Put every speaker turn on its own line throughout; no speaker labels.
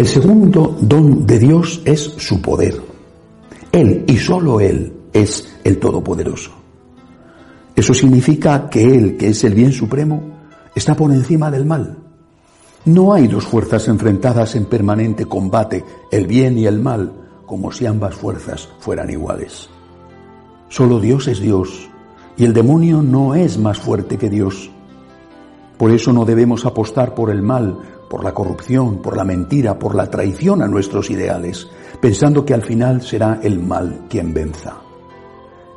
El segundo don de Dios es su poder. Él y solo Él es el Todopoderoso. Eso significa que Él, que es el bien supremo, está por encima del mal. No hay dos fuerzas enfrentadas en permanente combate, el bien y el mal, como si ambas fuerzas fueran iguales. Solo Dios es Dios y el demonio no es más fuerte que Dios. Por eso no debemos apostar por el mal, por la corrupción, por la mentira, por la traición a nuestros ideales, pensando que al final será el mal quien venza.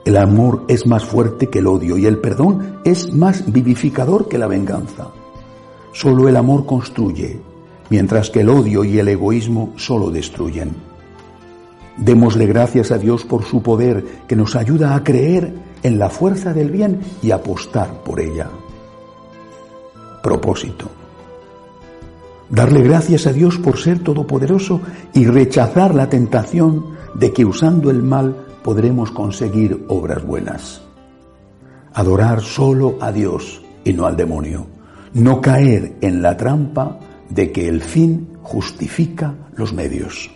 El amor es más fuerte que el odio y el perdón es más vivificador que la venganza. Solo el amor construye, mientras que el odio y el egoísmo solo destruyen. Démosle gracias a Dios por su poder que nos ayuda a creer en la fuerza del bien y apostar por ella. Propósito. Darle gracias a Dios por ser todopoderoso y rechazar la tentación de que usando el mal podremos conseguir obras buenas. Adorar solo a Dios y no al demonio. No caer en la trampa de que el fin justifica los medios.